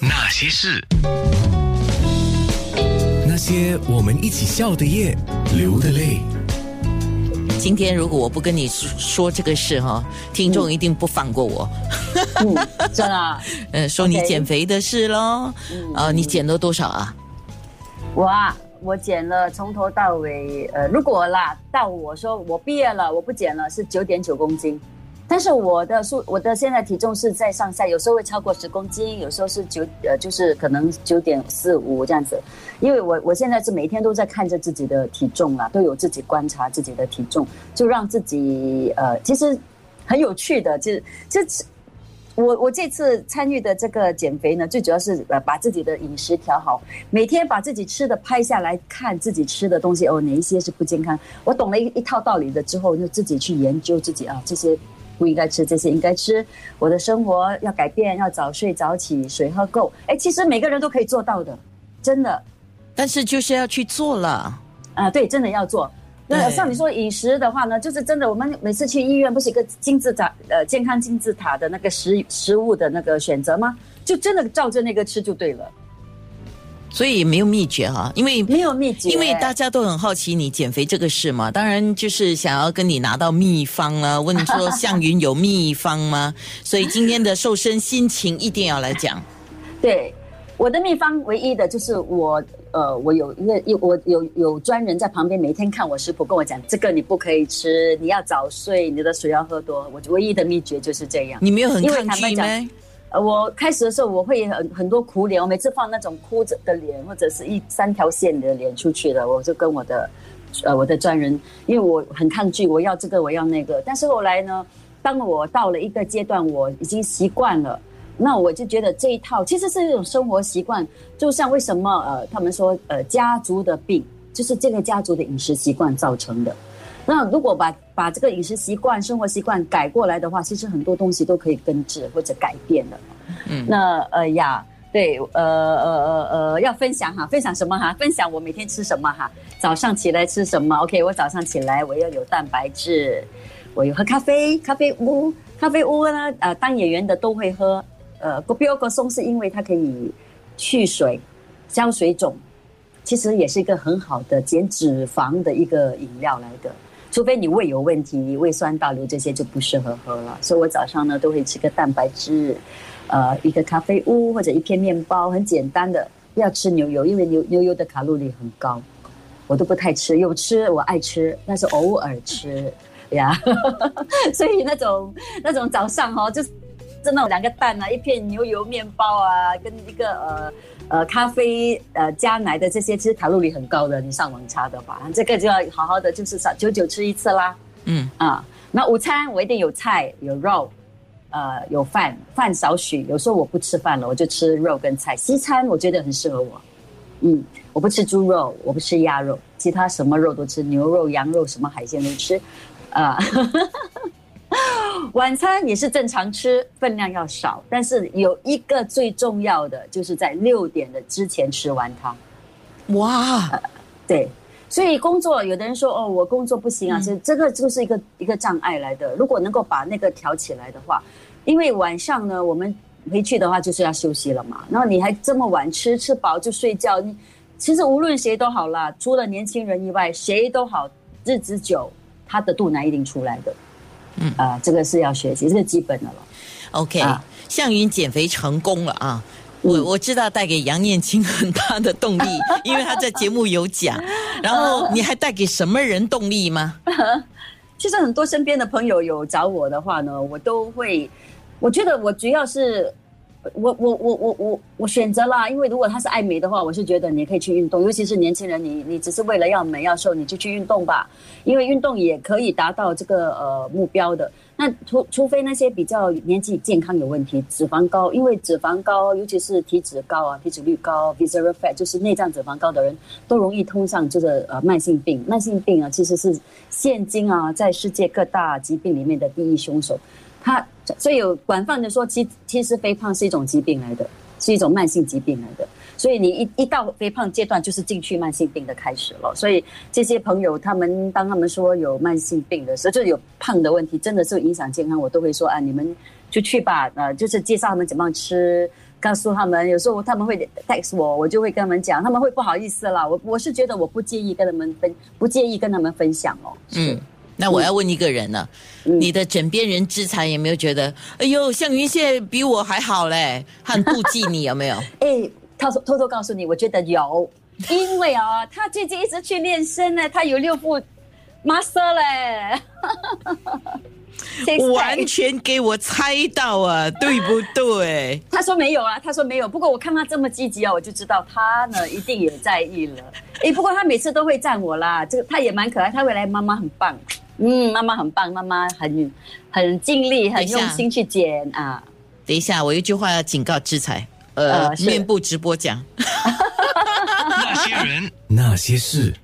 那些事，那些我们一起笑的夜，流的泪。今天如果我不跟你说说这个事哈，听众一定不放过我。嗯，真的，呃，说你减肥的事喽。呃，你减了多少啊？我啊，我减了从头到尾，呃，如果啦，到我说我毕业了，我不减了，是九点九公斤。但是我的数，我的现在体重是在上下，有时候会超过十公斤，有时候是九，呃，就是可能九点四五这样子。因为我我现在是每天都在看着自己的体重啊，都有自己观察自己的体重，就让自己呃，其实很有趣的，就这次我我这次参与的这个减肥呢，最主要是呃把自己的饮食调好，每天把自己吃的拍下来看自己吃的东西哦，哪一些是不健康。我懂了一一套道理了之后，就自己去研究自己啊这些。不应该吃这些，应该吃。我的生活要改变，要早睡早起，水喝够。哎，其实每个人都可以做到的，真的。但是就是要去做了。啊，对，真的要做。那像你说饮食的话呢，就是真的，我们每次去医院不是一个金字塔呃健康金字塔的那个食食物的那个选择吗？就真的照着那个吃就对了，所以没有秘诀哈，因为没有秘诀。因为大家都很好奇你减肥这个事嘛，当然就是想要跟你拿到秘方啊，问说向云有秘方吗？所以今天的瘦身心情一定要来讲。对我的秘方唯一的就是我呃，我有一个有我有有专人在旁边每天看我食谱，跟我讲这个你不可以吃，你要早睡，你的水要喝多。我唯一的秘诀就是这样。你没有很抗拒吗？呃，我开始的时候我会很很多苦脸，我每次放那种哭着的脸，或者是一三条线的脸出去了，我就跟我的呃我的专人，因为我很抗拒，我要这个我要那个，但是后来呢，当我到了一个阶段，我已经习惯了。那我就觉得这一套其实是一种生活习惯，就像为什么呃他们说呃家族的病就是这个家族的饮食习惯造成的。那如果把把这个饮食习惯、生活习惯改过来的话，其实很多东西都可以根治或者改变的。嗯那呃呀，对，呃呃呃呃，要分享哈，分享什么哈？分享我每天吃什么哈？早上起来吃什么？OK，我早上起来我要有蛋白质，我有喝咖啡，咖啡屋，咖啡屋呢，呃，当演员的都会喝。呃 i o g o 松是因为它可以去水、消水肿，其实也是一个很好的减脂肪的一个饮料来的。除非你胃有问题，胃酸倒流这些就不适合喝了。所以我早上呢都会吃个蛋白质，呃，一个咖啡屋或者一片面包，很简单的。不要吃牛油，因为牛牛油的卡路里很高，我都不太吃。有吃我爱吃，但是偶尔吃呀。所以那种那种早上哈、哦，就是真的两个蛋啊，一片牛油面包啊，跟一个呃呃咖啡呃加奶的这些，其实卡路里很高的。你上网查的话，这个就要好好的，就是少久久吃一次啦。嗯啊，那午餐我一定有菜有肉，呃有饭，饭少许。有时候我不吃饭了，我就吃肉跟菜。西餐我觉得很适合我，嗯，我不吃猪肉，我不吃鸭肉，其他什么肉都吃，牛肉、羊肉，什么海鲜都吃，啊。晚餐也是正常吃，分量要少，但是有一个最重要的，就是在六点的之前吃完它。哇，对，所以工作有的人说哦，我工作不行啊，其实这个就是一个一个障碍来的。如果能够把那个调起来的话，因为晚上呢，我们回去的话就是要休息了嘛，然后你还这么晚吃，吃饱就睡觉，你其实无论谁都好啦，除了年轻人以外，谁都好，日子久，他的肚腩一定出来的。嗯啊、这个是要学习，这是基本的了。OK，、啊向云减肥成功了啊！我嗯我知道带给杨念青很大的动力，因为他在节目有讲。然后你还带给什么人动力吗？其实很多身边的朋友有找我的话呢，我都会，我觉得我主要是，我我我我我我选择啦，因为如果他是爱美的话，我是觉得你可以去运动，尤其是年轻人，你你只是为了要美要瘦，你就去运动吧，因为运动也可以达到这个呃目标的。那除除非那些比较年纪健康有问题，脂肪高，因为脂肪高，尤其是体脂高啊，体脂率高 （visceral fat） 就是内脏脂肪高的人，都容易通上这个呃慢性病。慢性病啊，其实是现今啊在世界各大疾病里面的第一凶手。他所以有广泛的说，其其实肥胖是一种疾病来的，是一种慢性疾病来的。所以你一一到肥胖阶段，就是进去慢性病的开始了。所以这些朋友，他们当他们说有慢性病的时候，就有胖的问题，真的是影响健康，我都会说啊，你们就去吧，呃，就是介绍他们怎么样吃，告诉他们，有时候他们会 text 我，我就会跟他们讲，他们会不好意思啦。我我是觉得我不介意跟他们分，不介意跟他们分享哦。嗯，那我要问一个人呢，嗯你的枕边人之才有没有觉得，哎呦，向云现在比我还好嘞，他很妒忌你有没有？哎，偷偷偷偷告诉你，我觉得有，因为啊，他最近一直去练身呢，他有六部 master 嘞。Six pack 完全给我猜到啊，对不对？他说没有啊，他说没有。不过我看他这么积极啊，我就知道他呢一定也在意了。诶，不过他每次都会赞我啦，这个他也蛮可爱。他未来，妈妈很棒，嗯，妈妈很棒，妈妈很很尽力，很用心去剪啊。等一下，我一句话要警告制裁，呃，呃面部直播讲。那些人，那些事。